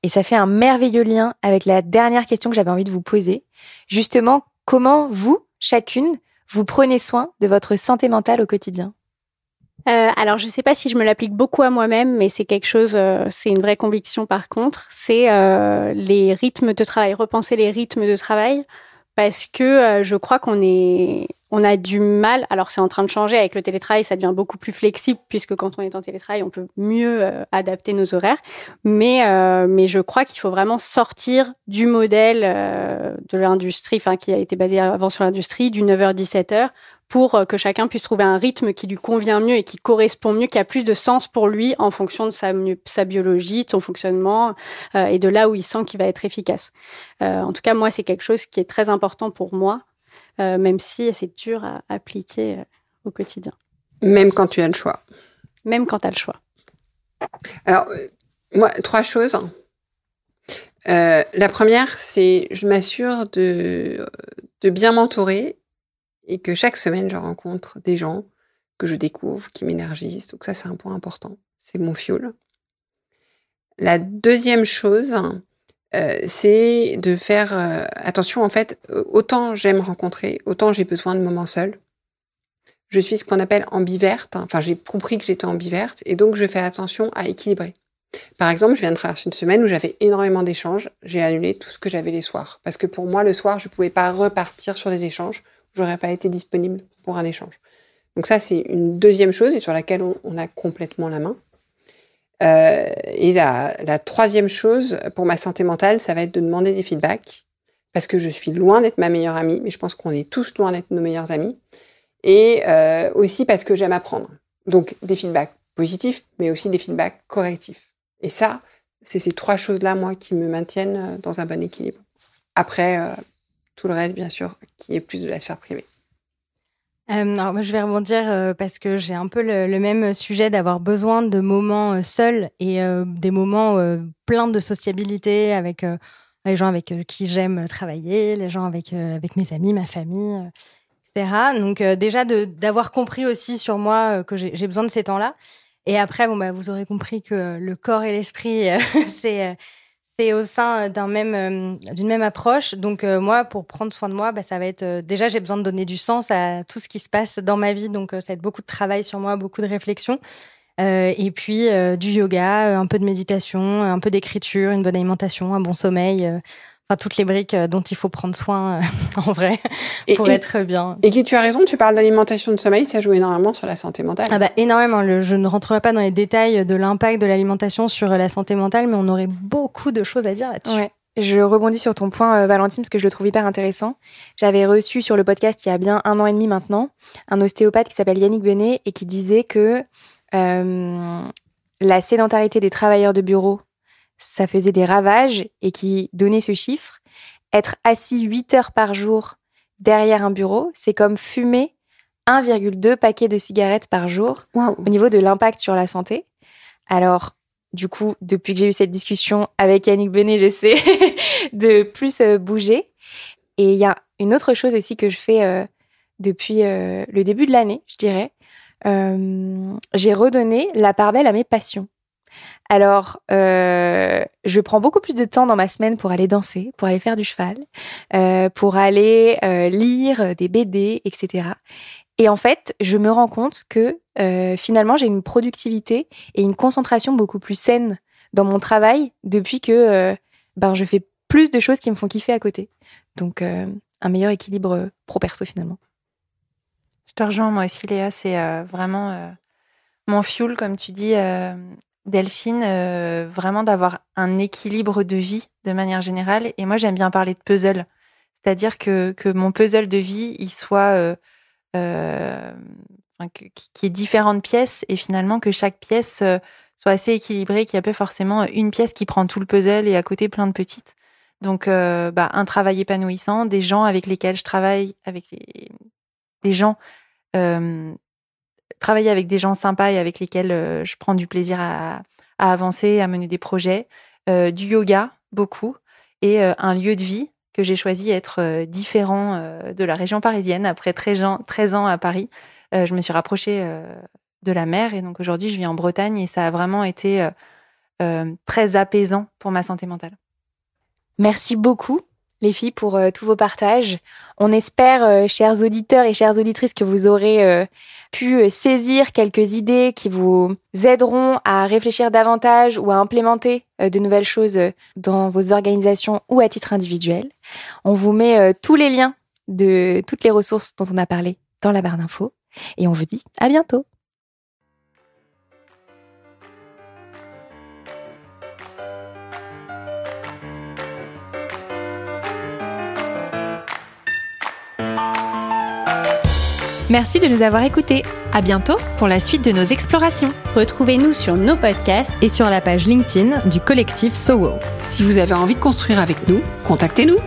Et ça fait un merveilleux lien avec la dernière question que j'avais envie de vous poser. Justement, comment vous, chacune, vous prenez soin de votre santé mentale au quotidien? Euh, alors, je ne sais pas si je me l'applique beaucoup à moi-même, mais c'est quelque chose, c'est une vraie conviction par contre, c'est les rythmes de travail, repenser les rythmes de travail, parce que je crois qu'on est, on a du mal, alors c'est en train de changer avec le télétravail, ça devient beaucoup plus flexible puisque quand on est en télétravail, on peut mieux euh, adapter nos horaires. Mais, euh, mais je crois qu'il faut vraiment sortir du modèle euh, de l'industrie, enfin qui a été basé avant sur l'industrie, du 9h-17h, pour que chacun puisse trouver un rythme qui lui convient mieux et qui correspond mieux, qui a plus de sens pour lui en fonction de sa, sa biologie, de son fonctionnement et de là où il sent qu'il va être efficace. en tout cas, moi, c'est quelque chose qui est très important pour moi euh, même si c'est dur à appliquer euh, au quotidien. Même quand tu as le choix. Même quand tu as le choix. Alors, euh, moi, trois choses. la première, c'est je m'assure de, de bien m'entourer et que chaque semaine, je rencontre des gens que je découvre, qui m'énergisent. Donc ça, c'est un point important. C'est mon fuel. La deuxième chose, euh, c'est de faire euh, attention, en fait, euh, autant j'aime rencontrer, autant j'ai besoin de moments seuls. Je suis ce qu'on appelle ambiverte, enfin j'ai compris que j'étais ambiverte, et donc je fais attention à équilibrer. Par exemple, je viens de traverser une semaine où j'avais énormément d'échanges, j'ai annulé tout ce que j'avais les soirs, parce que pour moi, le soir, je ne pouvais pas repartir sur des échanges, j'aurais pas été disponible pour un échange. Donc ça, c'est une deuxième chose et sur laquelle on a complètement la main. Euh, et la, la, troisième chose pour ma santé mentale, ça va être de demander des feedbacks, parce que je suis loin d'être ma meilleure amie, mais je pense qu'on est tous loin d'être nos meilleurs amis, et euh, aussi parce que j'aime apprendre. Donc des feedbacks positifs, mais aussi des feedbacks correctifs. Et ça, c'est ces trois choses-là, moi, qui me maintiennent euh, dans un bon équilibre. Après, tout le reste, bien sûr, qui est plus de la sphère privée. Euh, je vais rebondir euh, parce que j'ai un peu le, même sujet d'avoir besoin de moments euh, seuls et des moments pleins de sociabilité avec les gens avec qui j'aime travailler, les gens avec, avec mes amis, ma famille, etc. Donc déjà d'avoir compris aussi sur moi que j'ai besoin de ces temps-là. Et après, bah, vous aurez compris que le corps et l'esprit, c'est c'est au sein euh, d'un même, euh, d'une même approche. Donc euh, moi, pour prendre soin de moi, bah, ça va être déjà j'ai besoin de donner du sens à tout ce qui se passe dans ma vie. Donc ça va être beaucoup de travail sur moi, beaucoup de réflexion. et puis du yoga, un peu de méditation, un peu d'écriture, une bonne alimentation, un bon sommeil enfin toutes les briques euh, dont il faut prendre soin euh, en vrai pour être bien. Et qui tu as raison, tu parles d'alimentation de sommeil, ça joue énormément sur la santé mentale. Ah bah énormément. je ne rentrerai pas dans les détails de l'impact de l'alimentation sur la santé mentale, mais on aurait beaucoup de choses à dire là-dessus. Ouais. Je rebondis sur ton point, euh, Valentine, parce que je le trouve hyper intéressant. J'avais reçu sur le podcast il y a bien un an et demi maintenant un ostéopathe qui s'appelle Yannick Benet et qui disait que la sédentarité des travailleurs de bureau ça faisait des ravages et qui donnait ce chiffre. Être assis 8 heures par jour derrière un bureau, c'est comme fumer 1,2 paquets de cigarettes par jour au niveau de l'impact sur la santé. Alors, du coup, depuis que j'ai eu cette discussion avec Yannick Benet, j'essaie de plus euh, bouger. Et il y a une autre chose aussi que je fais euh, depuis euh, le début de l'année, je dirais. j'ai redonné la part belle à mes passions. Alors, euh, je prends beaucoup plus de temps dans ma semaine pour aller danser, pour aller faire du cheval, euh, pour aller euh, lire des BD, etc. Et en fait, je me rends compte que finalement, j'ai une productivité et une concentration beaucoup plus saine dans mon travail depuis que ben, je fais plus de choses qui me font kiffer à côté. Donc, un meilleur équilibre pro-perso finalement. te rejoins, moi aussi, Léa. C'est vraiment mon fuel, comme tu dis, Delphine, vraiment d'avoir un équilibre de vie de manière générale. Et moi, j'aime bien parler de puzzle. C'est-à-dire que, mon puzzle de vie, il soit euh, qui est différentes pièces et finalement que chaque pièce euh, soit assez équilibrée, qu'il n'y a pas forcément une pièce qui prend tout le puzzle et à côté plein de petites. Donc, euh, bah, un travail épanouissant, des gens avec lesquels je travaille, avec des gens, travailler avec des gens sympas et avec lesquels je prends du plaisir à, avancer, à mener des projets, du yoga beaucoup et un lieu de vie que j'ai choisi être euh, différent euh, de la région parisienne. Après 13 ans, 13 ans à Paris, euh, je me suis rapprochée de la mer et donc aujourd'hui je vis en Bretagne et ça a vraiment été très apaisant pour ma santé mentale. Merci beaucoup les filles, pour euh, tous vos partages. On espère, euh, chers auditeurs et chères auditrices, que vous aurez euh, pu saisir quelques idées qui vous aideront à réfléchir davantage ou à implémenter de nouvelles choses dans vos organisations ou à titre individuel. On vous met tous les liens de toutes les ressources dont on a parlé dans la barre d'infos et on vous dit à bientôt. Merci de nous avoir écoutés. À bientôt pour la suite de nos explorations. Retrouvez-nous sur nos podcasts et sur la page LinkedIn du collectif SOWO. Si vous avez envie de construire avec nous, contactez-nous.